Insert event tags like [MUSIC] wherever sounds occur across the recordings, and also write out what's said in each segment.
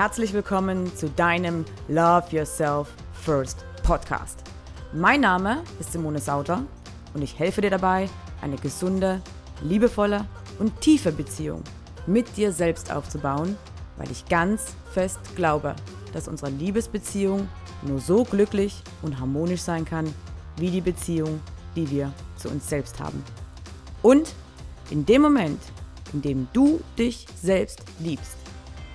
Herzlich willkommen zu deinem Love Yourself First Podcast. Mein Name ist Simone Sauter und ich helfe dir dabei, eine gesunde, liebevolle und tiefe Beziehung mit dir selbst aufzubauen, weil ich ganz fest glaube, dass unsere Liebesbeziehung nur so glücklich und harmonisch sein kann, wie die Beziehung, die wir zu uns selbst haben. Und in dem Moment, in dem du dich selbst liebst,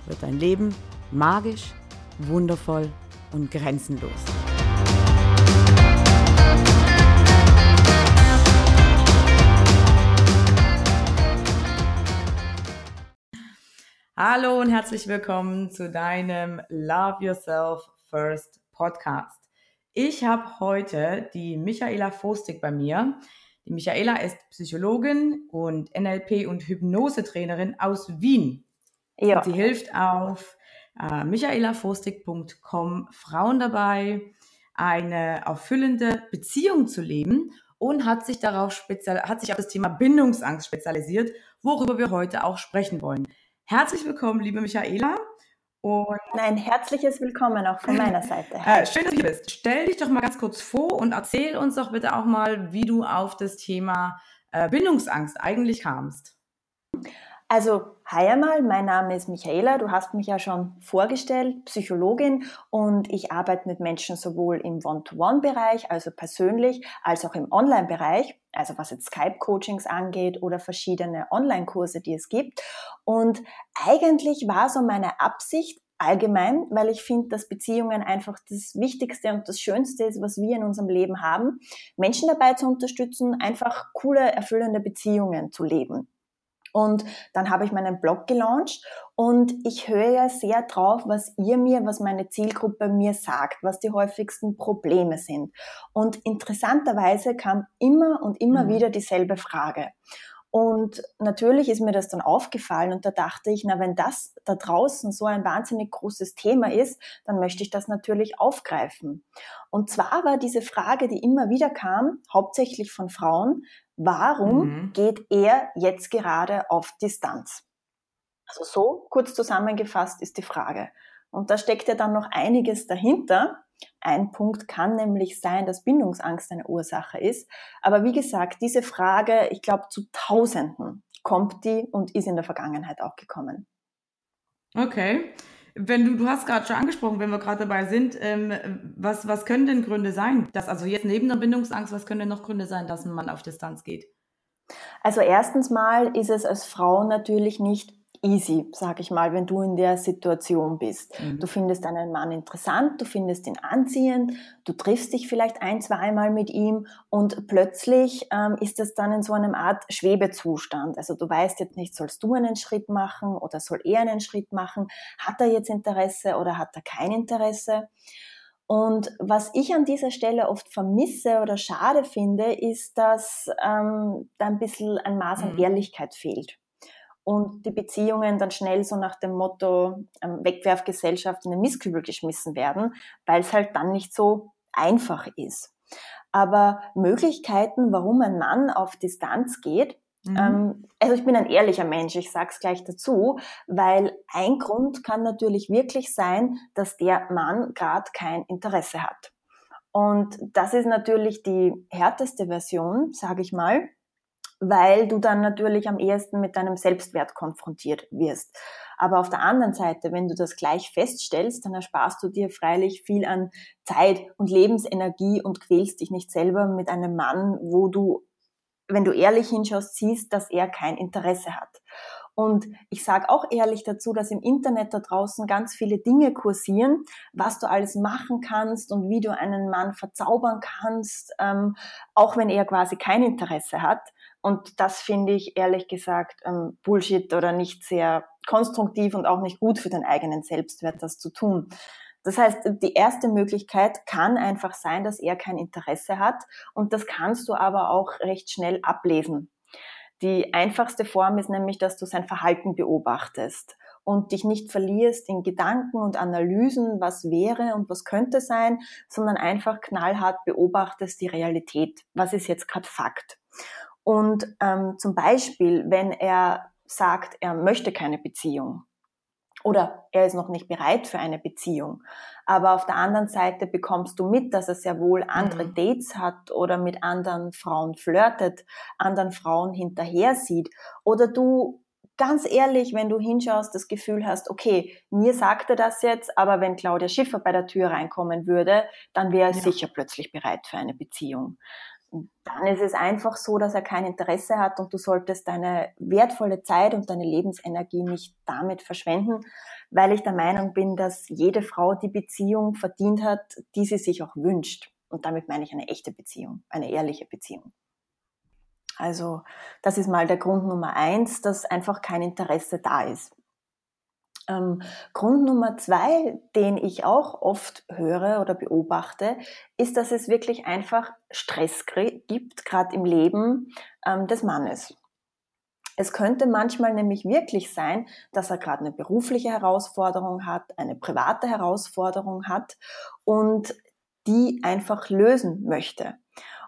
wird dein Leben magisch, wundervoll und grenzenlos. Hallo und herzlich willkommen zu deinem Love Yourself First Podcast. Ich habe heute die Michaela Fostig bei mir. Die Michaela ist Psychologin und NLP- und Hypnosetrainerin aus Wien. Ja. Sie hilft auf äh, michaelafostig.com Frauen dabei, eine erfüllende Beziehung zu leben und hat sich darauf spezial hat sich auf das Thema Bindungsangst spezialisiert, worüber wir heute auch sprechen wollen. Herzlich willkommen, liebe Michaela. Und Ein herzliches Willkommen auch von meiner Seite. [LAUGHS] Äh, schön, dass du hier bist. Stell dich doch mal ganz kurz vor und erzähl uns doch bitte auch mal, wie du auf das Thema äh, Bindungsangst eigentlich kamst. Also, hi einmal, mein Name ist Michaela, du hast mich ja schon vorgestellt, Psychologin und ich arbeite mit Menschen sowohl im One-to-One-Bereich, also persönlich, als auch im Online-Bereich, also was jetzt Skype-Coachings angeht oder verschiedene Online-Kurse, die es gibt. Und eigentlich war so meine Absicht, allgemein, weil ich finde, dass Beziehungen einfach das Wichtigste und das Schönste ist, was wir in unserem Leben haben, Menschen dabei zu unterstützen, einfach coole, erfüllende Beziehungen zu leben. Und dann habe ich meinen Blog gelauncht und ich höre ja sehr drauf, was ihr mir, was meine Zielgruppe mir sagt, was die häufigsten Probleme sind. Und interessanterweise kam immer und immer mhm. wieder dieselbe Frage. Und natürlich ist mir das dann aufgefallen und da dachte ich, na, wenn das da draußen so ein wahnsinnig großes Thema ist, dann möchte ich das natürlich aufgreifen. Und zwar war diese Frage, die immer wieder kam, hauptsächlich von Frauen, Warum mhm. geht er jetzt gerade auf Distanz? Also so kurz zusammengefasst ist die Frage. Und da steckt ja dann noch einiges dahinter. Ein Punkt kann nämlich sein, dass Bindungsangst eine Ursache ist. Aber wie gesagt, diese Frage, ich glaube, zu Tausenden kommt die und ist in der Vergangenheit auch gekommen. Okay. Wenn du, du hast gerade schon angesprochen, wenn wir gerade dabei sind, ähm, was, was können denn Gründe sein? Dass, also jetzt neben der Bindungsangst, was können denn noch Gründe sein, dass ein Mann auf Distanz geht? Also erstens mal ist es als Frau natürlich nicht easy, sag ich mal, wenn du in der Situation bist. Mhm. Du findest einen Mann interessant, du findest ihn anziehend, du triffst dich vielleicht ein, zweimal mit ihm und plötzlich ähm, ist es dann in so einem Art Schwebezustand. Also du weißt jetzt nicht, sollst du einen Schritt machen oder soll er einen Schritt machen? Hat er jetzt Interesse oder hat er kein Interesse? Und was ich an dieser Stelle oft vermisse oder schade finde, ist, dass ähm, da ein bisschen ein Maß an mhm. Ehrlichkeit fehlt und die Beziehungen dann schnell so nach dem Motto ähm, Wegwerfgesellschaft in den Mistkübel geschmissen werden, weil es halt dann nicht so einfach ist. Aber Möglichkeiten, warum ein Mann auf Distanz geht, mhm. ähm, also ich bin ein ehrlicher Mensch, ich sag's gleich dazu, weil ein Grund kann natürlich wirklich sein, dass der Mann gerade kein Interesse hat. Und das ist natürlich die härteste Version, sage ich mal, weil du dann natürlich am ehesten mit deinem Selbstwert konfrontiert wirst. Aber auf der anderen Seite, wenn du das gleich feststellst, dann ersparst du dir freilich viel an Zeit und Lebensenergie und quälst dich nicht selber mit einem Mann, wo du, wenn du ehrlich hinschaust, siehst, dass er kein Interesse hat. Und ich sage auch ehrlich dazu, dass im Internet da draußen ganz viele Dinge kursieren, was du alles machen kannst und wie du einen Mann verzaubern kannst, ähm, auch wenn er quasi kein Interesse hat. Und das finde ich ehrlich gesagt ähm, Bullshit oder nicht sehr konstruktiv und auch nicht gut für den eigenen Selbstwert, das zu tun. Das heißt, die erste Möglichkeit kann einfach sein, dass er kein Interesse hat und das kannst du aber auch recht schnell ablesen. Die einfachste Form ist nämlich, dass du sein Verhalten beobachtest und dich nicht verlierst in Gedanken und Analysen, was wäre und was könnte sein, sondern einfach knallhart beobachtest die Realität. Was ist jetzt gerade Fakt? Und ähm, zum Beispiel, wenn er sagt, er möchte keine Beziehung oder er ist noch nicht bereit für eine Beziehung. Aber auf der anderen Seite bekommst du mit, dass er sehr wohl andere mhm. Dates hat oder mit anderen Frauen flirtet, anderen Frauen hinterher sieht. Oder du ganz ehrlich, wenn du hinschaust, das Gefühl hast, okay, mir sagt er das jetzt, aber wenn Claudia Schiffer bei der Tür reinkommen würde, dann wäre er ja. sicher plötzlich bereit für eine Beziehung dann ist es einfach so, dass er kein Interesse hat und du solltest deine wertvolle Zeit und deine Lebensenergie nicht damit verschwenden, weil ich der Meinung bin, dass jede Frau die Beziehung verdient hat, die sie sich auch wünscht. Und damit meine ich eine echte Beziehung, eine ehrliche Beziehung. Also das ist mal der Grund Nummer eins, dass einfach kein Interesse da ist. Ähm, Grund Nummer zwei, den ich auch oft höre oder beobachte, ist, dass es wirklich einfach Stress gibt, gerade im Leben ähm, des Mannes. Es könnte manchmal nämlich wirklich sein, dass er gerade eine berufliche Herausforderung hat, eine private Herausforderung hat und die einfach lösen möchte.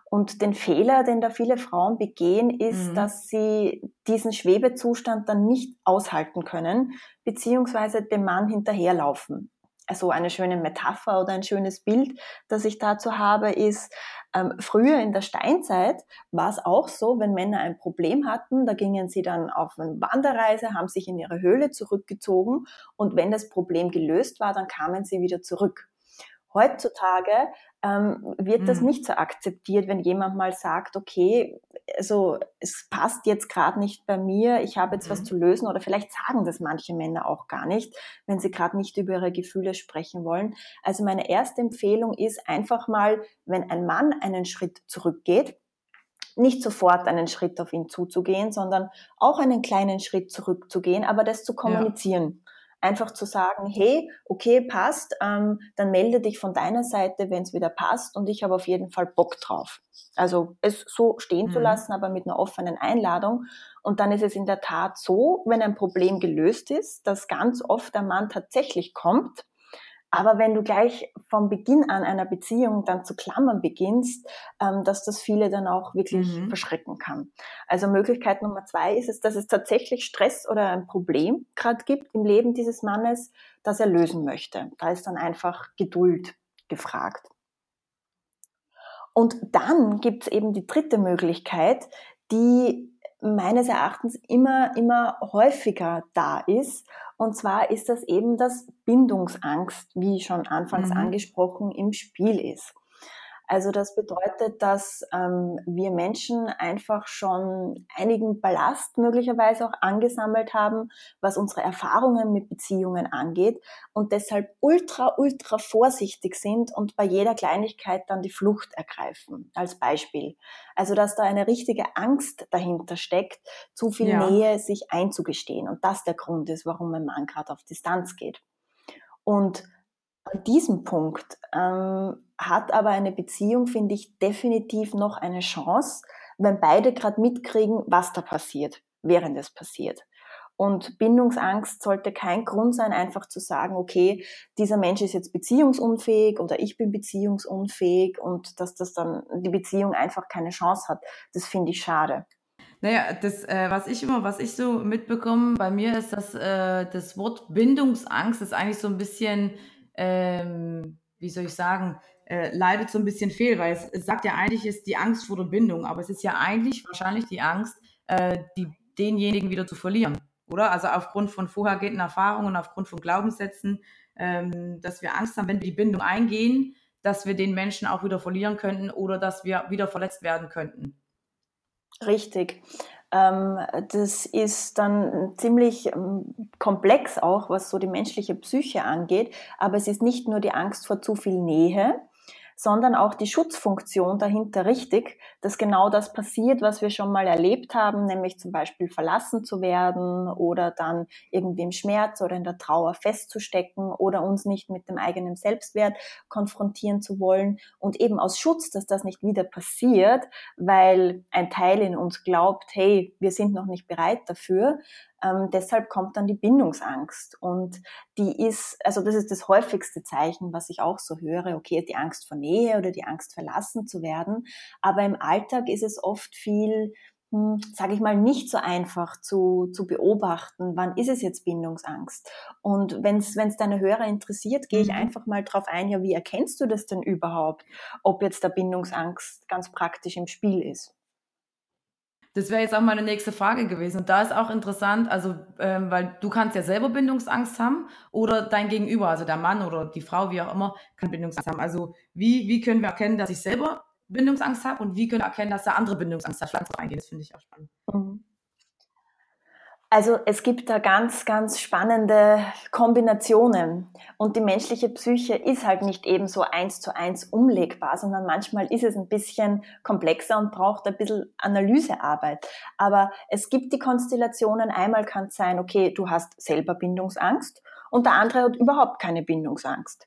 Und den Fehler, den da viele Frauen begehen, ist, mhm. dass sie diesen Schwebezustand dann nicht aushalten können, beziehungsweise dem Mann hinterherlaufen. Also eine schöne Metapher oder ein schönes Bild, das ich dazu habe, ist, ähm, früher in der Steinzeit war es auch so, wenn Männer ein Problem hatten, da gingen sie dann auf eine Wanderreise, haben sich in ihre Höhle zurückgezogen und wenn das Problem gelöst war, dann kamen sie wieder zurück. Heutzutage ähm, wird mhm. das nicht so akzeptiert, wenn jemand mal sagt, okay, also es passt jetzt gerade nicht bei mir, ich habe jetzt mhm. was zu lösen oder vielleicht sagen das manche Männer auch gar nicht, wenn sie gerade nicht über ihre Gefühle sprechen wollen. Also meine erste Empfehlung ist einfach mal, wenn ein Mann einen Schritt zurückgeht, nicht sofort einen Schritt auf ihn zuzugehen, sondern auch einen kleinen Schritt zurückzugehen, aber das zu kommunizieren. Ja einfach zu sagen, hey, okay, passt, ähm, dann melde dich von deiner Seite, wenn es wieder passt und ich habe auf jeden Fall Bock drauf. Also es so stehen mhm. zu lassen, aber mit einer offenen Einladung. Und dann ist es in der Tat so, wenn ein Problem gelöst ist, dass ganz oft der Mann tatsächlich kommt aber wenn du gleich vom Beginn an einer Beziehung dann zu klammern beginnst, ähm, dass das viele dann auch wirklich mhm. verschrecken kann. Also Möglichkeit Nummer zwei ist es, dass es tatsächlich Stress oder ein Problem gerade gibt im Leben dieses Mannes, das er lösen möchte. Da ist dann einfach Geduld gefragt. Und dann gibt es eben die dritte Möglichkeit, die meines Erachtens immer, immer häufiger da ist. Und zwar ist das eben, dass Bindungsangst, wie schon anfangs mhm. angesprochen, im Spiel ist. Also das bedeutet, dass ähm, wir Menschen einfach schon einigen Ballast möglicherweise auch angesammelt haben, was unsere Erfahrungen mit Beziehungen angeht und deshalb ultra, ultra vorsichtig sind und bei jeder Kleinigkeit dann die Flucht ergreifen, als Beispiel. Also dass da eine richtige Angst dahinter steckt, zu viel ja. Nähe sich einzugestehen und das der Grund ist, warum ein Mann gerade auf Distanz geht. Und an diesem Punkt ähm, hat aber eine Beziehung, finde ich, definitiv noch eine Chance, wenn beide gerade mitkriegen, was da passiert, während es passiert. Und Bindungsangst sollte kein Grund sein, einfach zu sagen, okay, dieser Mensch ist jetzt beziehungsunfähig oder ich bin beziehungsunfähig und dass das dann die Beziehung einfach keine Chance hat. Das finde ich schade. Naja, das, äh, was ich immer, was ich so mitbekomme bei mir ist, dass äh, das Wort Bindungsangst ist eigentlich so ein bisschen, ähm, wie soll ich sagen, äh, leidet so ein bisschen fehl, weil es, es, sagt ja eigentlich, ist die Angst vor der Bindung, aber es ist ja eigentlich wahrscheinlich die Angst, äh, die, denjenigen wieder zu verlieren, oder? Also aufgrund von vorhergehenden Erfahrungen, aufgrund von Glaubenssätzen, ähm, dass wir Angst haben, wenn wir die Bindung eingehen, dass wir den Menschen auch wieder verlieren könnten oder dass wir wieder verletzt werden könnten. Richtig. Ähm, das ist dann ziemlich ähm, komplex auch, was so die menschliche Psyche angeht. Aber es ist nicht nur die Angst vor zu viel Nähe, sondern auch die Schutzfunktion dahinter richtig, dass genau das passiert, was wir schon mal erlebt haben, nämlich zum Beispiel verlassen zu werden oder dann irgendwie im Schmerz oder in der Trauer festzustecken oder uns nicht mit dem eigenen Selbstwert konfrontieren zu wollen. Und eben aus Schutz, dass das nicht wieder passiert, weil ein Teil in uns glaubt, hey, wir sind noch nicht bereit dafür, ähm, deshalb kommt dann die Bindungsangst. Und die ist, also das ist das häufigste Zeichen, was ich auch so höre. Okay, die Angst vor Nähe oder die Angst verlassen zu werden. Aber im Alltag ist es oft viel hm, sage ich mal, nicht so einfach zu, zu beobachten, wann ist es jetzt Bindungsangst. Und wenn es deine Hörer interessiert, gehe ich mhm. einfach mal drauf ein, ja, wie erkennst du das denn überhaupt, ob jetzt der Bindungsangst ganz praktisch im Spiel ist? Das wäre jetzt auch meine nächste Frage gewesen. Und da ist auch interessant, also, ähm, weil du kannst ja selber Bindungsangst haben oder dein Gegenüber, also der Mann oder die Frau, wie auch immer, kann Bindungsangst haben. Also, wie, wie können wir erkennen, dass ich selber Bindungsangst habe und wie können wir erkennen, dass der andere Bindungsangst hat? Vielleicht eingehen, das finde ich auch spannend. Mhm. Also es gibt da ganz, ganz spannende Kombinationen. Und die menschliche Psyche ist halt nicht eben so eins zu eins umlegbar, sondern manchmal ist es ein bisschen komplexer und braucht ein bisschen Analysearbeit. Aber es gibt die Konstellationen. Einmal kann es sein, okay, du hast selber Bindungsangst und der andere hat überhaupt keine Bindungsangst.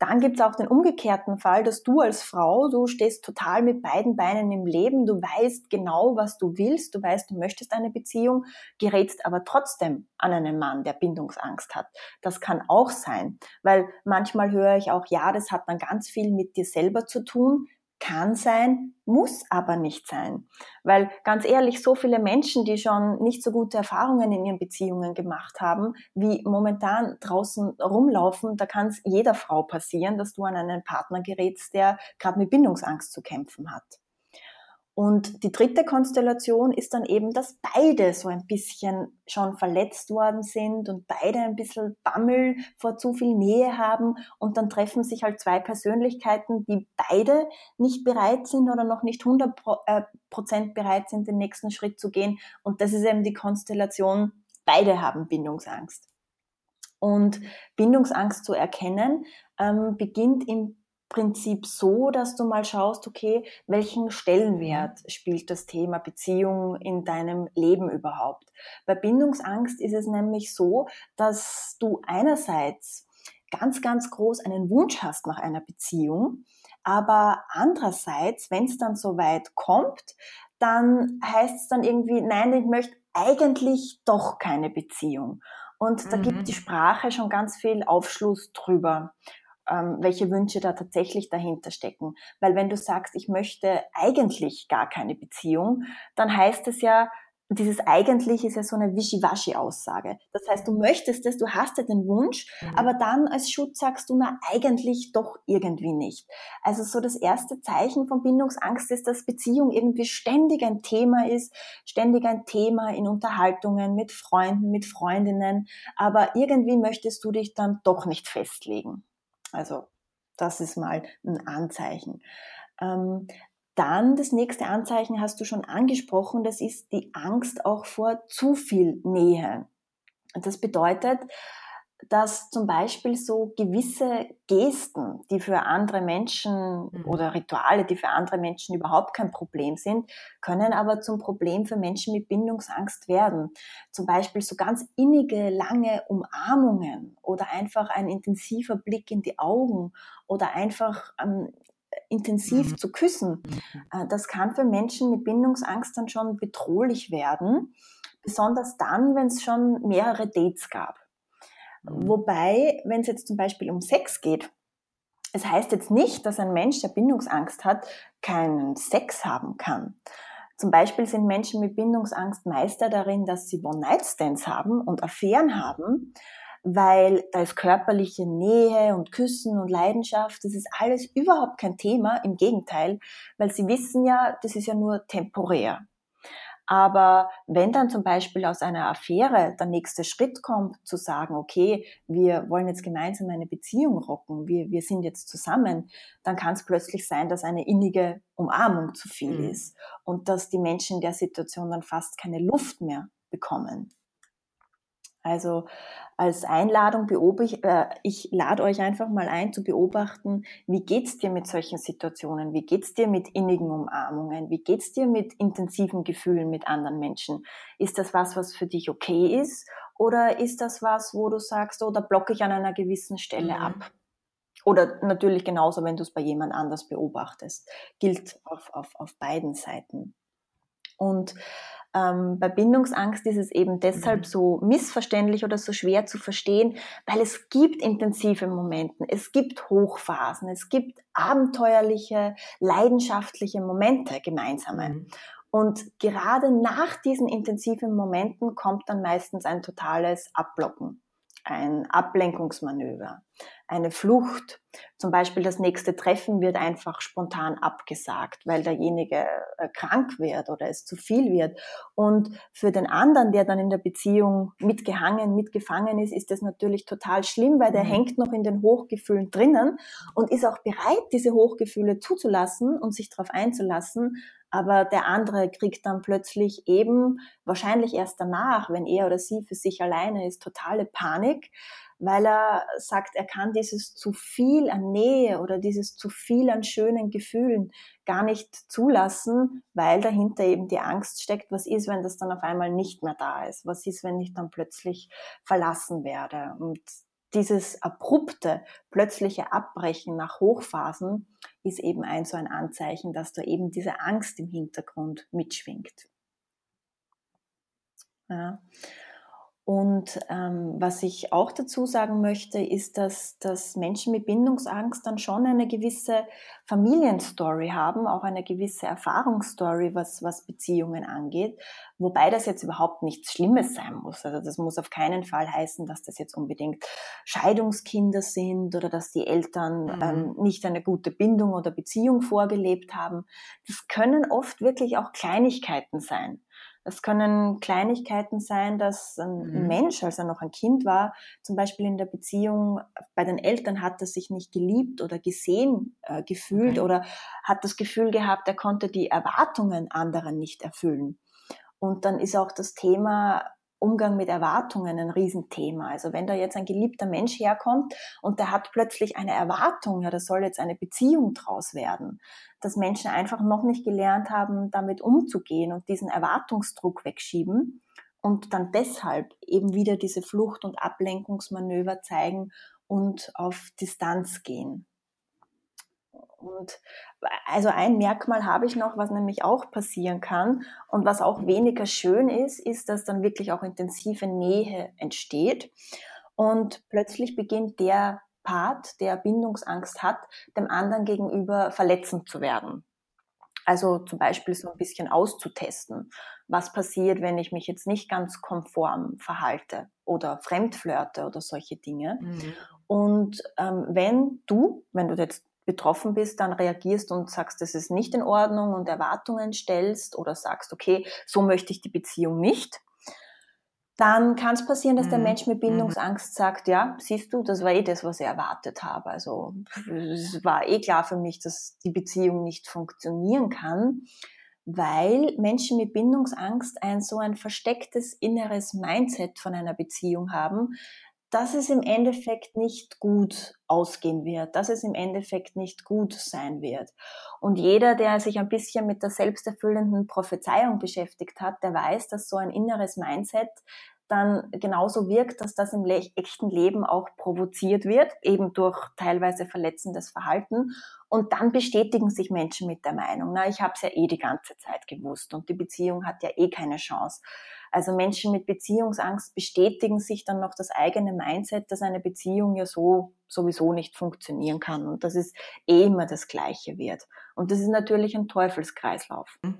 Dann gibt es auch den umgekehrten Fall, dass du als Frau, du stehst total mit beiden Beinen im Leben, du weißt genau, was du willst, du weißt, du möchtest eine Beziehung, gerätst aber trotzdem an einen Mann, der Bindungsangst hat. Das kann auch sein, weil manchmal höre ich auch, ja, das hat dann ganz viel mit dir selber zu tun, kann sein, muss aber nicht sein. Weil ganz ehrlich, so viele Menschen, die schon nicht so gute Erfahrungen in ihren Beziehungen gemacht haben, wie momentan draußen rumlaufen, da kann es jeder Frau passieren, dass du an einen Partner gerätst, der gerade mit Bindungsangst zu kämpfen hat. Und die dritte Konstellation ist dann eben, dass beide so ein bisschen schon verletzt worden sind und beide ein bisschen Bammel vor zu viel Nähe haben und dann treffen sich halt zwei Persönlichkeiten, die beide nicht bereit sind oder noch nicht 100 äh, Prozent bereit sind, den nächsten Schritt zu gehen. Und das ist eben die Konstellation, beide haben Bindungsangst. Und Bindungsangst zu erkennen, ähm, beginnt im Prinzip so, dass du mal schaust, okay, welchen Stellenwert spielt das Thema Beziehung in deinem Leben überhaupt? Bei Bindungsangst ist es nämlich so, dass du einerseits ganz, ganz groß einen Wunsch hast nach einer Beziehung, aber andererseits, wenn es dann so weit kommt, dann heißt es dann irgendwie, nein, ich möchte eigentlich doch keine Beziehung. Und da mhm. gibt die Sprache schon ganz viel Aufschluss drüber welche Wünsche da tatsächlich dahinter stecken. Weil wenn du sagst, ich möchte eigentlich gar keine Beziehung, dann heißt es ja, dieses eigentlich ist ja so eine Wischiwaschi-Aussage. Das heißt, du möchtest es, du hast ja den Wunsch, mhm. aber dann als Schutz sagst du, na, eigentlich doch irgendwie nicht. Also so das erste Zeichen von Bindungsangst ist, dass Beziehung irgendwie ständig ein Thema ist, ständig ein Thema in Unterhaltungen mit Freunden, mit Freundinnen, aber irgendwie möchtest du dich dann doch nicht festlegen. Also das ist mal ein Anzeichen. Ähm, dann das nächste Anzeichen hast du schon angesprochen, das ist die Angst auch vor zu viel Nähe. Das bedeutet, dass zum Beispiel so gewisse Gesten, die für andere Menschen mhm. oder Rituale, die für andere Menschen überhaupt kein Problem sind, können aber zum Problem für Menschen mit Bindungsangst werden. Zum Beispiel so ganz innige, lange Umarmungen oder einfach ein intensiver Blick in die Augen oder einfach ähm, intensiv mhm. zu küssen. Mhm. Äh, das kann für Menschen mit Bindungsangst dann schon bedrohlich werden, besonders dann, wenn es schon mehrere Dates gab. Mhm. Wobei, wenn es jetzt zum Beispiel um Sex geht, es heißt jetzt nicht, dass ein Mensch, der Bindungsangst hat, keinen Sex haben kann. Zum Beispiel sind Menschen mit Bindungsangst Meister darin, dass sie One-Night-Stands haben und Affären haben, weil da ist körperliche Nähe und Küssen und Leidenschaft, das ist alles überhaupt kein Thema, im Gegenteil, weil sie wissen ja, das ist ja nur temporär. Aber wenn dann zum Beispiel aus einer Affäre der nächste Schritt kommt, zu sagen, okay, wir wollen jetzt gemeinsam eine Beziehung rocken, wir, wir sind jetzt zusammen, dann kann es plötzlich sein, dass eine innige Umarmung zu viel mhm. ist und dass die Menschen in der Situation dann fast keine Luft mehr bekommen. Also als Einladung beobachte äh, ich lade euch einfach mal ein zu beobachten, wie geht's dir mit solchen Situationen? Wie geht's dir mit innigen Umarmungen? Wie geht's dir mit intensiven Gefühlen mit anderen Menschen? Ist das was, was für dich okay ist? Oder ist das was, wo du sagst, oh, da blocke ich an einer gewissen Stelle mhm. ab? Oder natürlich genauso, wenn du es bei jemand anders beobachtest. Gilt auf, auf, auf beiden Seiten. Und ähm, bei Bindungsangst ist es eben deshalb mhm. so missverständlich oder so schwer zu verstehen, weil es gibt intensive Momente, es gibt Hochphasen, es gibt abenteuerliche, leidenschaftliche Momente gemeinsame. Mhm. Und gerade nach diesen intensiven Momenten kommt dann meistens ein totales Abblocken ein Ablenkungsmanöver, eine Flucht. Zum Beispiel das nächste Treffen wird einfach spontan abgesagt, weil derjenige äh, krank wird oder es zu viel wird. Und für den anderen, der dann in der Beziehung mitgehangen, mitgefangen ist, ist das natürlich total schlimm, weil der mhm. hängt noch in den Hochgefühlen drinnen und ist auch bereit, diese Hochgefühle zuzulassen und sich darauf einzulassen, aber der andere kriegt dann plötzlich eben, wahrscheinlich erst danach, wenn er oder sie für sich alleine ist, totale Panik, weil er sagt, er kann dieses zu viel an Nähe oder dieses zu viel an schönen Gefühlen gar nicht zulassen, weil dahinter eben die Angst steckt, was ist, wenn das dann auf einmal nicht mehr da ist? Was ist, wenn ich dann plötzlich verlassen werde? Und dieses abrupte, plötzliche Abbrechen nach Hochphasen ist eben ein so ein Anzeichen, dass da eben diese Angst im Hintergrund mitschwingt. Ja. Und ähm, was ich auch dazu sagen möchte, ist, dass, dass Menschen mit Bindungsangst dann schon eine gewisse Familienstory haben, auch eine gewisse Erfahrungsstory, was, was Beziehungen angeht. Wobei das jetzt überhaupt nichts Schlimmes sein muss. Also das muss auf keinen Fall heißen, dass das jetzt unbedingt Scheidungskinder sind oder dass die Eltern mhm. ähm, nicht eine gute Bindung oder Beziehung vorgelebt haben. Das können oft wirklich auch Kleinigkeiten sein. Das können Kleinigkeiten sein, dass ein mhm. Mensch, als er noch ein Kind war, zum Beispiel in der Beziehung bei den Eltern hat er sich nicht geliebt oder gesehen äh, gefühlt okay. oder hat das Gefühl gehabt, er konnte die Erwartungen anderen nicht erfüllen. Und dann ist auch das Thema Umgang mit Erwartungen ein Riesenthema. Also wenn da jetzt ein geliebter Mensch herkommt und der hat plötzlich eine Erwartung, ja, da soll jetzt eine Beziehung draus werden, dass Menschen einfach noch nicht gelernt haben, damit umzugehen und diesen Erwartungsdruck wegschieben und dann deshalb eben wieder diese Flucht- und Ablenkungsmanöver zeigen und auf Distanz gehen. Und also ein Merkmal habe ich noch, was nämlich auch passieren kann und was auch weniger schön ist, ist, dass dann wirklich auch intensive Nähe entsteht und plötzlich beginnt der Part, der Bindungsangst hat, dem anderen gegenüber verletzend zu werden. Also zum Beispiel so ein bisschen auszutesten. Was passiert, wenn ich mich jetzt nicht ganz konform verhalte oder fremdflirte oder solche Dinge. Mhm. Und ähm, wenn du, wenn du jetzt betroffen bist, dann reagierst und sagst, das ist nicht in Ordnung und Erwartungen stellst oder sagst, okay, so möchte ich die Beziehung nicht, dann kann es passieren, dass der mhm. Mensch mit mhm. Bindungsangst sagt, ja, siehst du, das war eh das, was ich erwartet habe. Also es war eh klar für mich, dass die Beziehung nicht funktionieren kann, weil Menschen mit Bindungsangst ein so ein verstecktes inneres Mindset von einer Beziehung haben, dass es im Endeffekt nicht gut ausgehen wird, dass es im Endeffekt nicht gut sein wird. Und jeder, der sich ein bisschen mit der selbsterfüllenden Prophezeiung beschäftigt hat, der weiß, dass so ein inneres Mindset dann genauso wirkt, dass das im echten Leben auch provoziert wird, eben durch teilweise verletzendes Verhalten. Und dann bestätigen sich Menschen mit der Meinung, na, ich habe es ja eh die ganze Zeit gewusst und die Beziehung hat ja eh keine Chance. Also Menschen mit Beziehungsangst bestätigen sich dann noch das eigene Mindset, dass eine Beziehung ja so sowieso nicht funktionieren kann und dass es eh immer das Gleiche wird. Und das ist natürlich ein Teufelskreislauf. Mhm.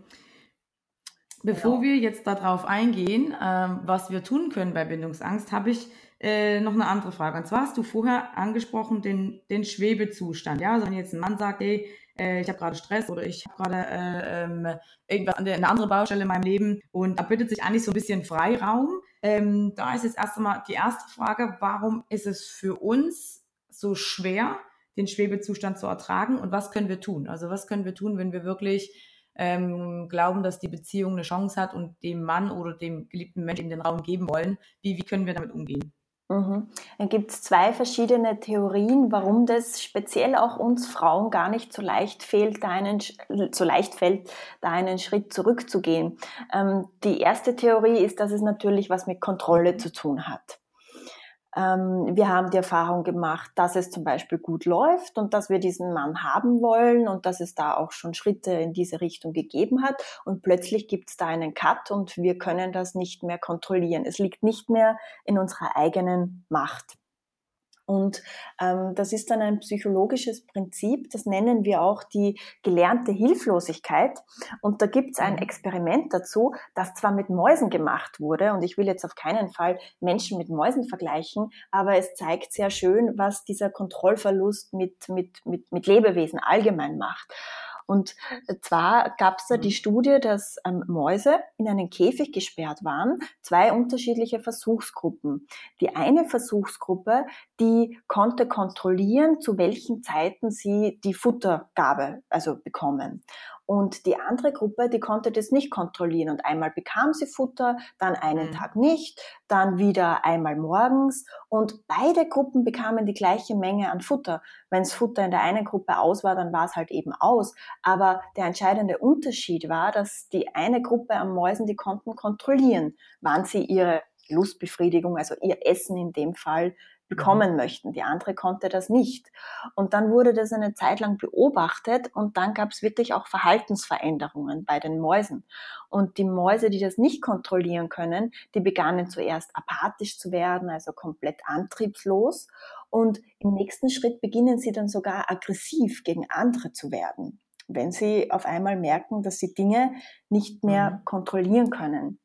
Bevor genau. wir jetzt darauf eingehen, ähm, was wir tun können bei Bindungsangst, habe ich äh, noch eine andere Frage. Und zwar hast du vorher angesprochen den, den Schwebezustand. Ja, also wenn jetzt ein Mann sagt, hey, äh, ich habe gerade Stress oder ich habe gerade äh, ähm, irgendwas eine andere Baustelle in meinem Leben und da bittet sich eigentlich so ein bisschen Freiraum. Ähm, da ist jetzt erst einmal die erste Frage, warum ist es für uns so schwer, den Schwebezustand zu ertragen und was können wir tun? Also was können wir tun, wenn wir wirklich ähm, glauben, dass die Beziehung eine Chance hat und dem Mann oder dem geliebten Menschen den Raum geben wollen. Wie, wie können wir damit umgehen? Mhm. Dann gibt es zwei verschiedene Theorien, warum das speziell auch uns Frauen gar nicht so leicht fehlt, da einen, so leicht fällt, da einen Schritt zurückzugehen. Ähm, die erste Theorie ist, dass es natürlich was mit Kontrolle zu tun hat. Ähm, wir haben die Erfahrung gemacht, dass es zum Beispiel gut läuft und dass wir diesen Mann haben wollen und dass es da auch schon Schritte in diese Richtung gegeben hat. Und plötzlich gibt es da einen Cut und wir können das nicht mehr kontrollieren. Es liegt nicht mehr in unserer eigenen Macht. Und ähm, das ist dann ein psychologisches Prinzip, das nennen wir auch die gelernte Hilflosigkeit. Und da gibt es ein mhm. Experiment dazu, das zwar mit Mäusen gemacht wurde, und ich will jetzt auf keinen Fall Menschen mit Mäusen vergleichen, aber es zeigt sehr schön, was dieser Kontrollverlust mit, mit, mit, mit Lebewesen allgemein macht. Und zwar gab es da die mhm. Studie, dass ähm, Mäuse in einen Käfig gesperrt waren, zwei unterschiedliche Versuchsgruppen. Die eine Versuchsgruppe, die konnte kontrollieren, zu welchen Zeiten sie die Futtergabe also bekommen. Und die andere Gruppe, die konnte das nicht kontrollieren. Und einmal bekam sie Futter, dann einen mhm. Tag nicht, dann wieder einmal morgens. Und beide Gruppen bekamen die gleiche Menge an Futter. Wenn das Futter in der einen Gruppe aus war, dann war es halt eben aus. Aber der entscheidende Unterschied war, dass die eine Gruppe an Mäusen, die konnten kontrollieren, wann sie ihre Lustbefriedigung, also ihr Essen in dem Fall, bekommen mhm. möchten. Die andere konnte das nicht. Und dann wurde das eine Zeit lang beobachtet und dann gab es wirklich auch Verhaltensveränderungen bei den Mäusen. Und die Mäuse, die das nicht kontrollieren können, die begannen zuerst apathisch zu werden, also komplett antriebslos. Und im nächsten Schritt beginnen sie dann sogar aggressiv gegen andere zu werden, wenn sie auf einmal merken, dass sie Dinge nicht mehr mhm. kontrollieren können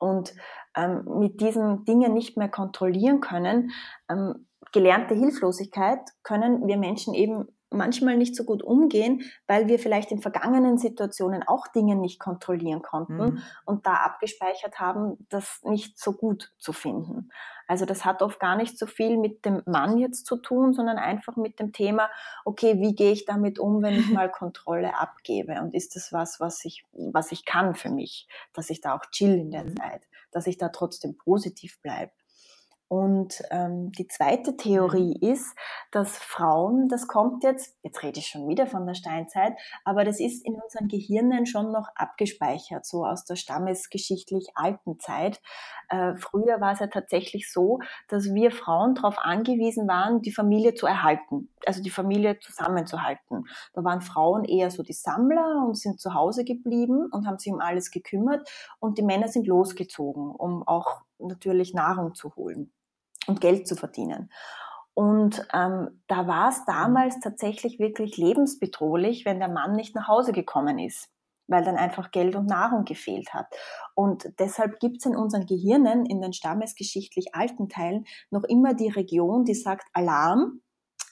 und ähm, mit diesen Dingen nicht mehr kontrollieren können, ähm, gelernte Hilflosigkeit können wir Menschen eben manchmal nicht so gut umgehen, weil wir vielleicht in vergangenen Situationen auch Dinge nicht kontrollieren konnten mhm. und da abgespeichert haben, das nicht so gut zu finden. Also das hat oft gar nicht so viel mit dem Mann jetzt zu tun, sondern einfach mit dem Thema, okay, wie gehe ich damit um, wenn ich [LAUGHS] mal Kontrolle abgebe? Und ist das was, was ich, was ich kann für mich, dass ich da auch chill in der mhm. Zeit, dass ich da trotzdem positiv bleibe? Und ähm, die zweite Theorie mhm. ist, dass Frauen, das kommt jetzt, jetzt rede ich schon wieder von der Steinzeit, aber das ist in unseren Gehirnen schon noch abgespeichert, so aus der stammesgeschichtlich alten Zeit. Äh, früher war es ja tatsächlich so, dass wir Frauen darauf angewiesen waren, die Familie zu erhalten, also die Familie zusammenzuhalten. Da waren Frauen eher so die Sammler und sind zu Hause geblieben und haben sich um alles gekümmert und die Männer sind losgezogen, um auch natürlich Nahrung zu holen und Geld zu verdienen. Und ähm, da war es damals tatsächlich wirklich lebensbedrohlich, wenn der Mann nicht nach Hause gekommen ist, weil dann einfach Geld und Nahrung gefehlt hat. Und deshalb gibt es in unseren Gehirnen, in den stammesgeschichtlich alten Teilen, noch immer die Region, die sagt Alarm,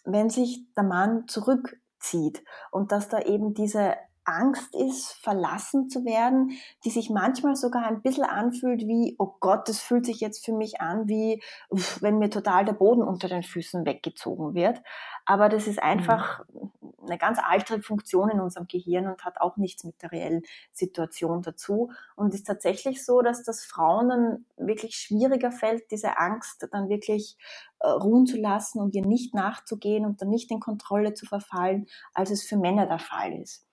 wenn sich der Mann zurückzieht. Und dass da eben diese Angst ist, verlassen zu werden, die sich manchmal sogar ein bisschen anfühlt wie, oh Gott, das fühlt sich jetzt für mich an, wie wenn mir total der Boden unter den Füßen weggezogen wird. Aber das ist einfach mhm. eine ganz alte Funktion in unserem Gehirn und hat auch nichts mit der reellen Situation dazu. Und ist tatsächlich so, dass das Frauen dann wirklich schwieriger fällt, diese Angst dann wirklich äh, ruhen zu lassen und ihr nicht nachzugehen und dann nicht in Kontrolle zu verfallen, als es für Männer der Fall ist.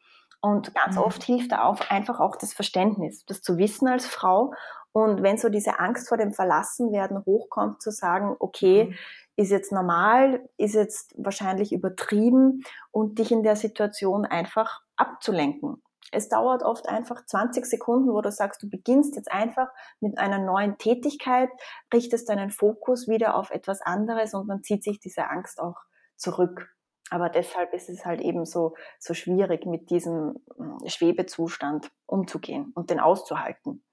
Und ganz mhm. oft hilft da auch einfach auch das Verständnis, das zu wissen als Frau. Und wenn so diese Angst vor dem Verlassenwerden hochkommt, zu sagen, okay, mhm. ist jetzt normal, ist jetzt wahrscheinlich übertrieben und dich in der Situation einfach abzulenken. Es dauert oft einfach 20 Sekunden, wo du sagst, du beginnst jetzt einfach mit einer neuen Tätigkeit, richtest deinen Fokus wieder auf etwas anderes und dann zieht sich diese Angst auch zurück. Aber deshalb ist es halt eben so, so schwierig, mit diesem hm, Schwebezustand umzugehen und den auszuhalten.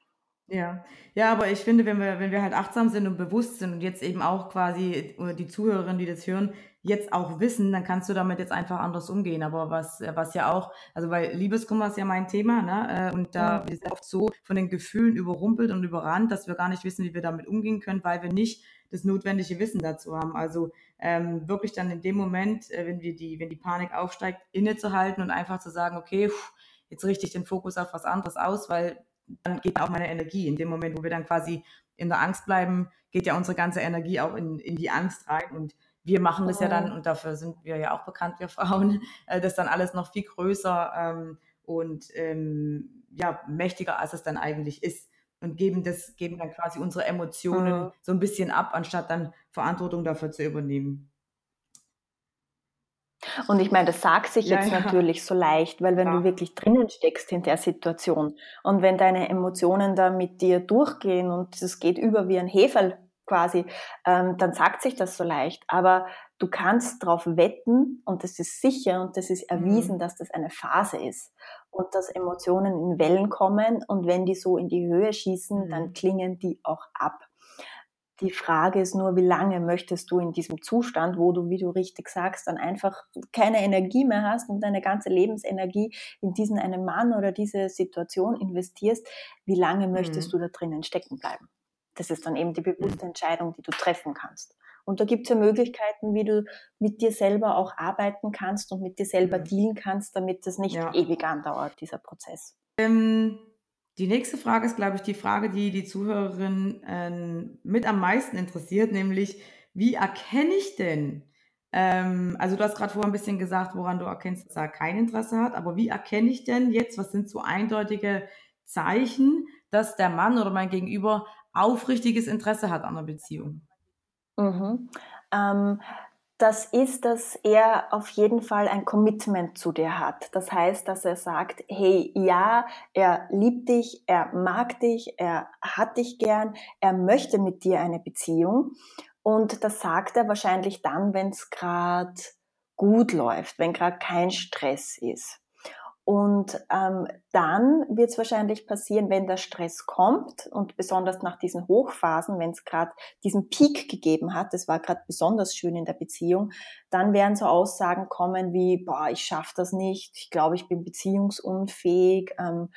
Ja, ja, aber ich finde, wenn wir, wenn wir halt achtsam sind und bewusst sind und jetzt eben auch quasi oder die Zuhörerinnen, die das hören, jetzt auch wissen, dann kannst du damit jetzt einfach anders umgehen. Aber was, was ja auch, also weil Liebeskummer ist ja mein Thema, ne? Äh, und da ist oft so von den Gefühlen überrumpelt und überrannt, dass wir gar nicht wissen, wie wir damit umgehen können, weil wir nicht das notwendige Wissen dazu haben. Also ähm, wirklich dann in dem Moment, äh, wenn wir die, wenn die Panik aufsteigt, innezuhalten und einfach zu sagen, okay, pff, jetzt richte ich den Fokus auf was anderes aus, weil dann geht auch meine Energie. In dem Moment, wo wir dann quasi in der Angst bleiben, geht ja unsere ganze Energie auch in, in die Angst rein und wir machen das ja dann, und dafür sind wir ja auch bekannt, wir Frauen, [LAUGHS] äh, das dann alles noch viel größer ähm, und ähm, ja, mächtiger, als es dann eigentlich ist und geben das, geben dann quasi unsere Emotionen mhm. so ein bisschen ab, anstatt dann Verantwortung dafür zu übernehmen. Und ich meine, das sagt sich ja, jetzt ja. natürlich so leicht, weil wenn ja. du wirklich drinnen steckst in der Situation und wenn deine Emotionen da mit dir durchgehen und es geht über wie ein Heferl quasi, ähm, dann sagt sich das so leicht. Aber du kannst darauf wetten und das ist sicher und das ist erwiesen, mhm. dass das eine Phase ist und dass Emotionen in Wellen kommen und wenn die so in die Höhe schießen, mhm. dann klingen die auch ab. Die Frage ist nur, wie lange möchtest du in diesem Zustand, wo du, wie du richtig sagst, dann einfach keine Energie mehr hast und deine ganze Lebensenergie in diesen einen Mann oder diese Situation investierst, wie lange möchtest mhm. du da drinnen stecken bleiben? Das ist dann eben die bewusste Entscheidung, die du treffen kannst. Und da gibt es ja Möglichkeiten, wie du mit dir selber auch arbeiten kannst und mit dir selber mhm. dealen kannst, damit das nicht ja. ewig andauert, dieser Prozess. Ähm, die nächste Frage ist, glaube ich, die Frage, die die Zuhörerin äh, mit am meisten interessiert, nämlich, wie erkenne ich denn, ähm, also du hast gerade vorher ein bisschen gesagt, woran du erkennst, dass er kein Interesse hat, aber wie erkenne ich denn jetzt, was sind so eindeutige Zeichen, dass der Mann oder mein Gegenüber aufrichtiges Interesse hat an der Beziehung? Mhm. Ähm, das ist, dass er auf jeden Fall ein Commitment zu dir hat. Das heißt, dass er sagt, hey, ja, er liebt dich, er mag dich, er hat dich gern, er möchte mit dir eine Beziehung. Und das sagt er wahrscheinlich dann, wenn es gerade gut läuft, wenn gerade kein Stress ist. Und ähm, dann wird es wahrscheinlich passieren, wenn der Stress kommt und besonders nach diesen Hochphasen, wenn es gerade diesen Peak gegeben hat, das war gerade besonders schön in der Beziehung, dann werden so Aussagen kommen wie, boah, ich schaffe das nicht, ich glaube, ich bin beziehungsunfähig, ähm,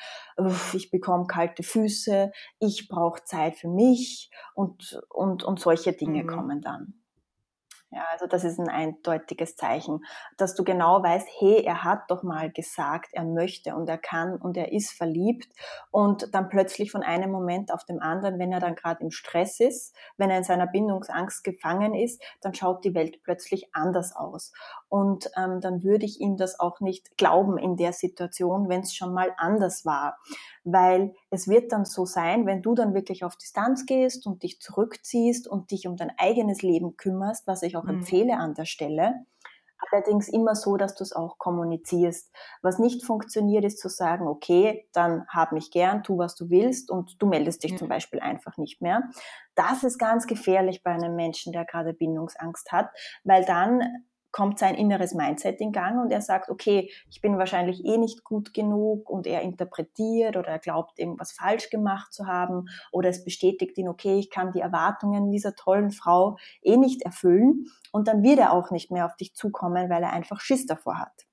ich bekomme kalte Füße, ich brauche Zeit für mich und, und, und solche Dinge mhm. kommen dann. Ja, also das ist ein eindeutiges Zeichen, dass du genau weißt, hey, er hat doch mal gesagt, er möchte und er kann und er ist verliebt und dann plötzlich von einem Moment auf dem anderen, wenn er dann gerade im Stress ist, wenn er in seiner Bindungsangst gefangen ist, dann schaut die Welt plötzlich anders aus. Und ähm, dann würde ich ihm das auch nicht glauben in der Situation, wenn es schon mal anders war weil es wird dann so sein, wenn du dann wirklich auf Distanz gehst und dich zurückziehst und dich um dein eigenes Leben kümmerst, was ich auch mhm. empfehle an der Stelle. Allerdings immer so, dass du es auch kommunizierst. Was nicht funktioniert, ist zu sagen, okay, dann hab mich gern, tu was du willst und du meldest dich mhm. zum Beispiel einfach nicht mehr. Das ist ganz gefährlich bei einem Menschen, der gerade Bindungsangst hat, weil dann kommt sein inneres Mindset in Gang und er sagt, okay, ich bin wahrscheinlich eh nicht gut genug und er interpretiert oder er glaubt, irgendwas falsch gemacht zu haben oder es bestätigt ihn, okay, ich kann die Erwartungen dieser tollen Frau eh nicht erfüllen und dann wird er auch nicht mehr auf dich zukommen, weil er einfach Schiss davor hat.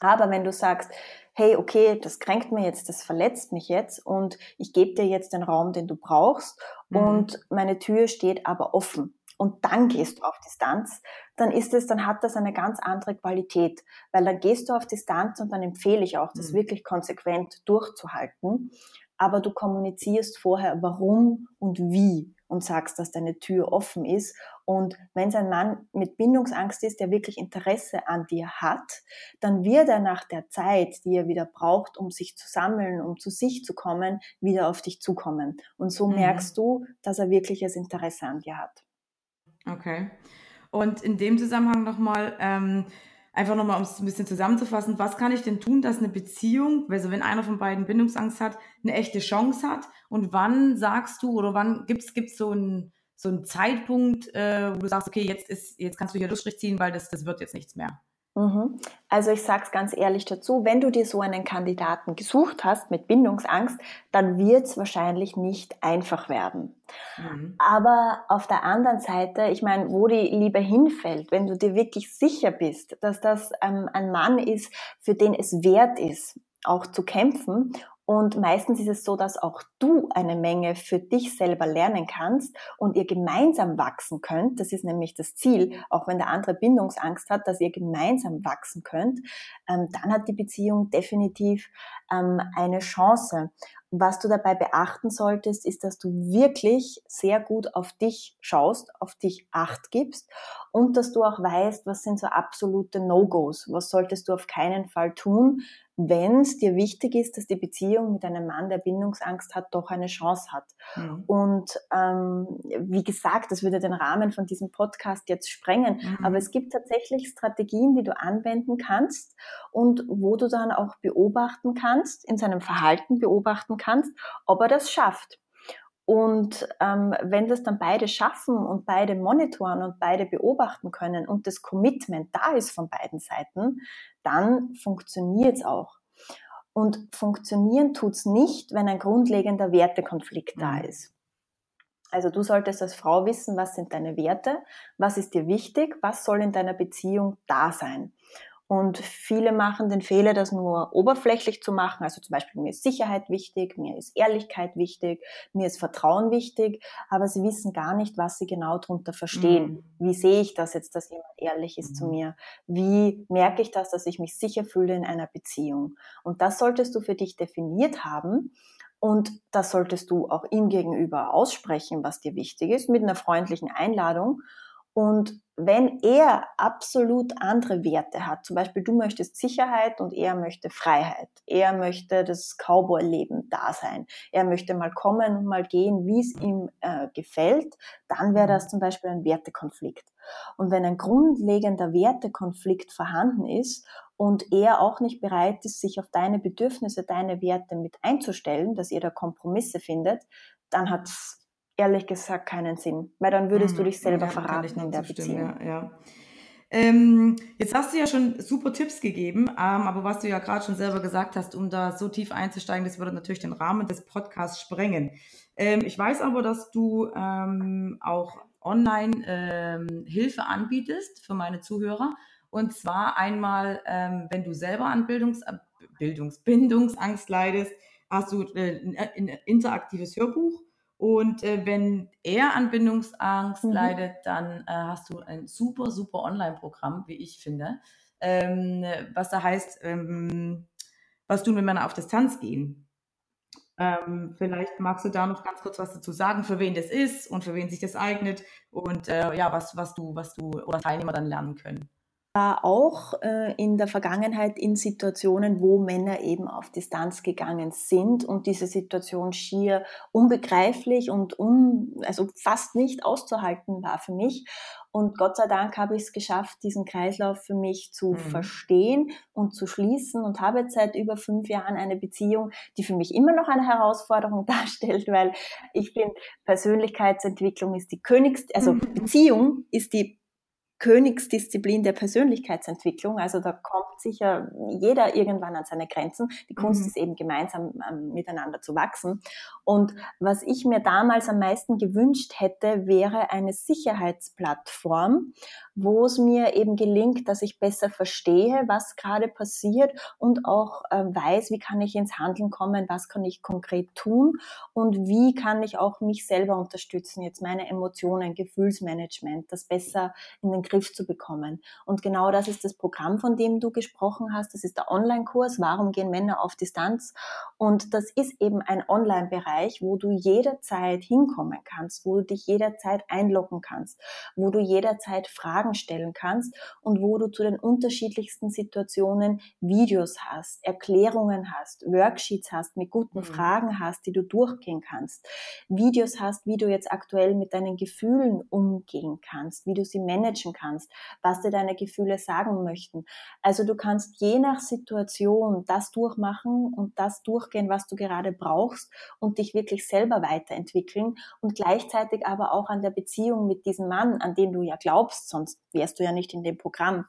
Aber wenn du sagst, hey, okay, das kränkt mir jetzt, das verletzt mich jetzt und ich gebe dir jetzt den Raum, den du brauchst mhm. und meine Tür steht aber offen und dann gehst du auf Distanz, dann ist es, dann hat das eine ganz andere Qualität, weil dann gehst du auf Distanz und dann empfehle ich auch, das mhm. wirklich konsequent durchzuhalten. Aber du kommunizierst vorher, warum und wie und sagst, dass deine Tür offen ist. Und wenn es ein Mann mit Bindungsangst ist, der wirklich Interesse an dir hat, dann wird er nach der Zeit, die er wieder braucht, um sich zu sammeln, um zu sich zu kommen, wieder auf dich zukommen. Und so mhm. merkst du, dass er wirkliches Interesse an dir hat. Okay. Und in dem Zusammenhang nochmal, ähm, einfach nochmal, um es ein bisschen zusammenzufassen, was kann ich denn tun, dass eine Beziehung, also wenn einer von beiden Bindungsangst hat, eine echte Chance hat? Und wann sagst du oder wann gibt es so einen so einen Zeitpunkt, äh, wo du sagst, okay, jetzt ist, jetzt kannst du hier Schlussstrich ziehen, weil das, das wird jetzt nichts mehr? Mhm. Also ich sage es ganz ehrlich dazu, wenn du dir so einen Kandidaten gesucht hast mit Bindungsangst, dann wird es wahrscheinlich nicht einfach werden. Mhm. Aber auf der anderen Seite, ich meine, wo die Liebe hinfällt, wenn du dir wirklich sicher bist, dass das ähm, ein Mann ist, für den es wert ist, auch zu kämpfen und meistens ist es so, dass auch du eine Menge für dich selber lernen kannst und ihr gemeinsam wachsen könnt. Das ist nämlich das Ziel, auch wenn der andere Bindungsangst hat, dass ihr gemeinsam wachsen könnt. Ähm, dann hat die Beziehung definitiv ähm, eine Chance. Was du dabei beachten solltest, ist, dass du wirklich sehr gut auf dich schaust, auf dich acht gibst und dass du auch weißt, was sind so absolute No-Gos, was solltest du auf keinen Fall tun, wenn es dir wichtig ist, dass die Beziehung mit einem Mann, der Bindungsangst hat, doch eine Chance hat. Mhm. Und ähm, wie gesagt, das würde den Rahmen von diesem Podcast jetzt sprengen, mhm. aber es gibt tatsächlich Strategien, die du anwenden kannst und wo du dann auch beobachten kannst, in seinem Verhalten beobachten kannst, ob er das schafft. Und ähm, wenn das dann beide schaffen und beide monitoren und beide beobachten können und das Commitment da ist von beiden Seiten, dann funktioniert es auch. Und funktionieren tut's nicht, wenn ein grundlegender Wertekonflikt mhm. da ist. Also du solltest als Frau wissen, was sind deine Werte, was ist dir wichtig, was soll in deiner Beziehung da sein. Und viele machen den Fehler, das nur oberflächlich zu machen. Also zum Beispiel, mir ist Sicherheit wichtig, mir ist Ehrlichkeit wichtig, mir ist Vertrauen wichtig, aber sie wissen gar nicht, was sie genau darunter verstehen. Mhm. Wie sehe ich das jetzt, dass jemand ehrlich ist mhm. zu mir? Wie merke ich das, dass ich mich sicher fühle in einer Beziehung? Und das solltest du für dich definiert haben. Und das solltest du auch ihm gegenüber aussprechen, was dir wichtig ist, mit einer freundlichen Einladung. Und wenn er absolut andere Werte hat, zum Beispiel du möchtest Sicherheit und er möchte Freiheit, er möchte das Cowboy-Leben da sein, er möchte mal kommen und mal gehen, wie es ihm äh, gefällt, dann wäre das zum Beispiel ein Wertekonflikt. Und wenn ein grundlegender Wertekonflikt vorhanden ist und er auch nicht bereit ist, sich auf deine Bedürfnisse, deine Werte mit einzustellen, dass ihr da Kompromisse findet, dann hat es ehrlich gesagt keinen Sinn, weil dann würdest mhm. du dich selber ja, verraten in der Beziehung. Ja, ja. Ähm, jetzt hast du ja schon super Tipps gegeben, ähm, aber was du ja gerade schon selber gesagt hast, um da so tief einzusteigen, das würde natürlich den Rahmen des Podcasts sprengen. Ähm, ich weiß aber, dass du ähm, auch online ähm, Hilfe anbietest für meine Zuhörer. Und zwar einmal, ähm, wenn du selber an Bildungs, äh, Bildungs, Bindungsangst leidest, hast du äh, ein interaktives Hörbuch und äh, wenn er an Bindungsangst mhm. leidet, dann äh, hast du ein super, super Online-Programm, wie ich finde, ähm, was da heißt, ähm, was tun, wenn Männer auf Distanz gehen. Ähm, vielleicht magst du da noch ganz kurz was dazu sagen, für wen das ist und für wen sich das eignet und äh, ja, was, was du, was du oder Teilnehmer dann lernen können war auch äh, in der Vergangenheit in Situationen, wo Männer eben auf Distanz gegangen sind und diese Situation schier unbegreiflich und un, also fast nicht auszuhalten war für mich. Und Gott sei Dank habe ich es geschafft, diesen Kreislauf für mich zu mhm. verstehen und zu schließen und habe jetzt seit über fünf Jahren eine Beziehung, die für mich immer noch eine Herausforderung [LAUGHS] darstellt, weil ich finde, Persönlichkeitsentwicklung ist die Königs, also mhm. Beziehung ist die Königsdisziplin der Persönlichkeitsentwicklung. Also da kommt sicher jeder irgendwann an seine Grenzen. Die Kunst mhm. ist eben gemeinsam ähm, miteinander zu wachsen. Und was ich mir damals am meisten gewünscht hätte, wäre eine Sicherheitsplattform, wo es mir eben gelingt, dass ich besser verstehe, was gerade passiert und auch äh, weiß, wie kann ich ins Handeln kommen, was kann ich konkret tun und wie kann ich auch mich selber unterstützen, jetzt meine Emotionen, Gefühlsmanagement, das besser in den Griff zu bekommen. Und genau das ist das Programm, von dem du gesprochen hast. Das ist der Online-Kurs, warum gehen Männer auf Distanz? Und das ist eben ein Online-Bereich, wo du jederzeit hinkommen kannst, wo du dich jederzeit einloggen kannst, wo du jederzeit Fragen Fragen stellen kannst und wo du zu den unterschiedlichsten Situationen Videos hast, Erklärungen hast, Worksheets hast, mit guten mhm. Fragen hast, die du durchgehen kannst, Videos hast, wie du jetzt aktuell mit deinen Gefühlen umgehen kannst, wie du sie managen kannst, was dir deine Gefühle sagen möchten. Also du kannst je nach Situation das durchmachen und das durchgehen, was du gerade brauchst und dich wirklich selber weiterentwickeln und gleichzeitig aber auch an der Beziehung mit diesem Mann, an dem du ja glaubst, sonst sonst wärst du ja nicht in dem Programm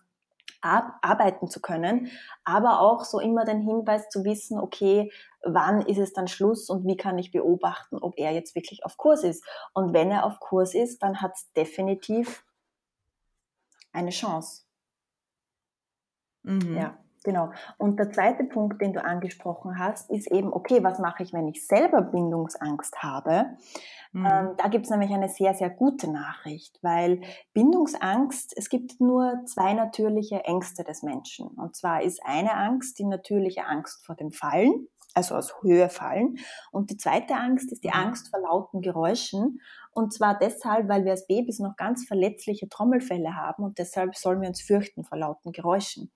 arbeiten zu können, aber auch so immer den Hinweis zu wissen, okay, wann ist es dann Schluss und wie kann ich beobachten, ob er jetzt wirklich auf Kurs ist. Und wenn er auf Kurs ist, dann hat es definitiv eine Chance. Mhm. Ja, genau. Und der zweite Punkt, den du angesprochen hast, ist eben, okay, was mache ich, wenn ich selber Bindungsangst habe? Mhm. Ähm, da gibt es nämlich eine sehr, sehr gute Nachricht, weil Bindungsangst, es gibt nur zwei natürliche Ängste des Menschen. Und zwar ist eine Angst die natürliche Angst vor dem Fallen, also aus Höhe fallen. Und die zweite Angst ist die mhm. Angst vor lauten Geräuschen. Und zwar deshalb, weil wir als Babys noch ganz verletzliche Trommelfälle haben und deshalb sollen wir uns fürchten vor lauten Geräuschen.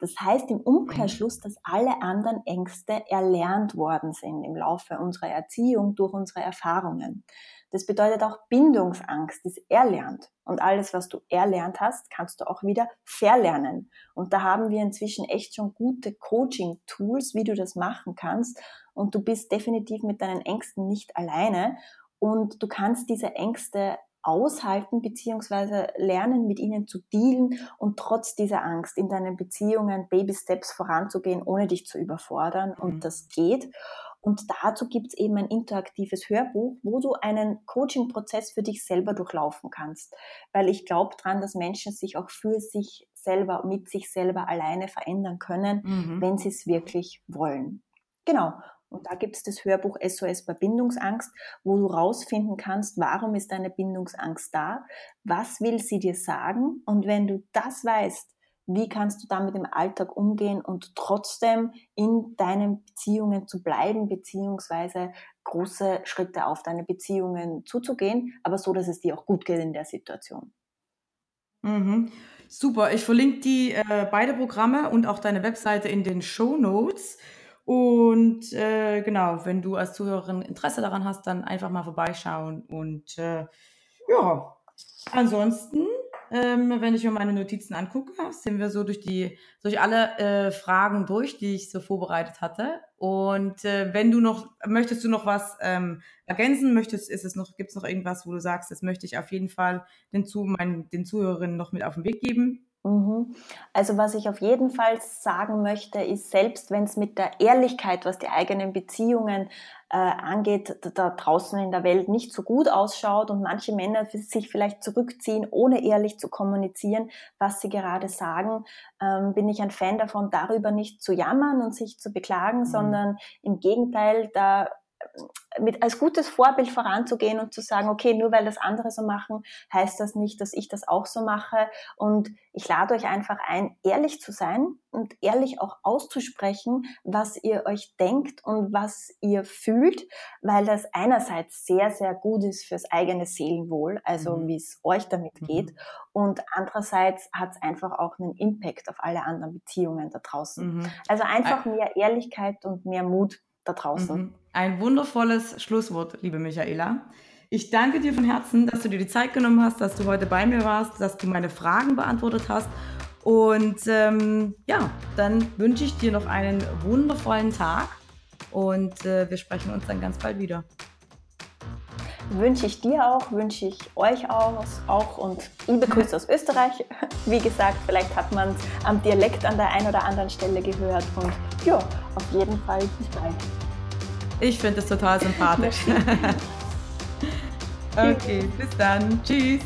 Das heißt im Umkehrschluss, mhm. dass alle anderen Ängste erlernt worden sind im Laufe unserer Erziehung durch unsere Erfahrungen. Das bedeutet auch Bindungsangst ist erlernt. Und alles, was du erlernt hast, kannst du auch wieder verlernen. Und da haben wir inzwischen echt schon gute Coaching-Tools, wie du das machen kannst. Und du bist definitiv mit deinen Ängsten nicht alleine. und du kannst diese Ängste aushalten beziehungsweise lernen, mit ihnen zu dealen und trotz dieser Angst in deinen Beziehungen Baby Steps voranzugehen, ohne dich zu überfordern. Und mhm. das geht. Und dazu gibt es eben ein interaktives Hörbuch, wo du einen Coaching-Prozess für dich selber durchlaufen kannst. Weil ich glaube dran, dass Menschen sich auch für sich selber, mit sich selber alleine verändern können, mhm. wenn sie es wirklich wollen. Genau. Und da gibt es das Hörbuch SOS bei Bindungsangst, wo du rausfinden kannst, warum ist deine Bindungsangst da? Was will sie dir sagen? Und wenn du das weißt, wie kannst du damit im Alltag umgehen und trotzdem in deinen Beziehungen zu bleiben, beziehungsweise große Schritte auf deine Beziehungen zuzugehen, aber so, dass es dir auch gut geht in der Situation. Mhm. Super, ich verlinke die äh, beide Programme und auch deine Webseite in den Show Notes. Und äh, genau, wenn du als Zuhörerin Interesse daran hast, dann einfach mal vorbeischauen. Und äh, ja, ansonsten ähm, wenn ich mir meine Notizen angucke, sind wir so durch die, durch alle äh, Fragen durch, die ich so vorbereitet hatte. Und äh, wenn du noch, möchtest du noch was ähm, ergänzen, möchtest, ist es noch, gibt es noch irgendwas, wo du sagst, das möchte ich auf jeden Fall den, zu, meinen, den Zuhörerinnen noch mit auf den Weg geben? Mhm. Also was ich auf jeden Fall sagen möchte, ist, selbst wenn es mit der Ehrlichkeit, was die eigenen Beziehungen äh, angeht, da draußen in der Welt nicht so gut ausschaut und manche Männer sich vielleicht zurückziehen, ohne ehrlich zu kommunizieren, was sie gerade sagen, ähm, bin ich ein Fan davon, darüber nicht zu jammern und sich zu beklagen, mhm. sondern im Gegenteil, da mit als gutes Vorbild voranzugehen und zu sagen, okay, nur weil das andere so machen, heißt das nicht, dass ich das auch so mache. Und ich lade euch einfach ein, ehrlich zu sein und ehrlich auch auszusprechen, was ihr euch denkt und was ihr fühlt, weil das einerseits sehr, sehr gut ist fürs eigene Seelenwohl, also mhm. wie es euch damit mhm. geht. Und andererseits hat es einfach auch einen Impact auf alle anderen Beziehungen da draußen. Mhm. Also einfach mehr Ehrlichkeit und mehr Mut da draußen. Mhm. Ein wundervolles Schlusswort, liebe Michaela. Ich danke dir von Herzen, dass du dir die Zeit genommen hast, dass du heute bei mir warst, dass du meine Fragen beantwortet hast. Und ähm, ja, dann wünsche ich dir noch einen wundervollen Tag und äh, wir sprechen uns dann ganz bald wieder. Wünsche ich dir auch, wünsche ich euch auch, auch und liebe [LAUGHS] Grüße aus Österreich. Wie gesagt, vielleicht hat man es am Dialekt an der einen oder anderen Stelle gehört und ja, auf jeden Fall bis bald. Ich finde es total sympathisch. [LAUGHS] [LAUGHS] okay, bis dann. Tschüss.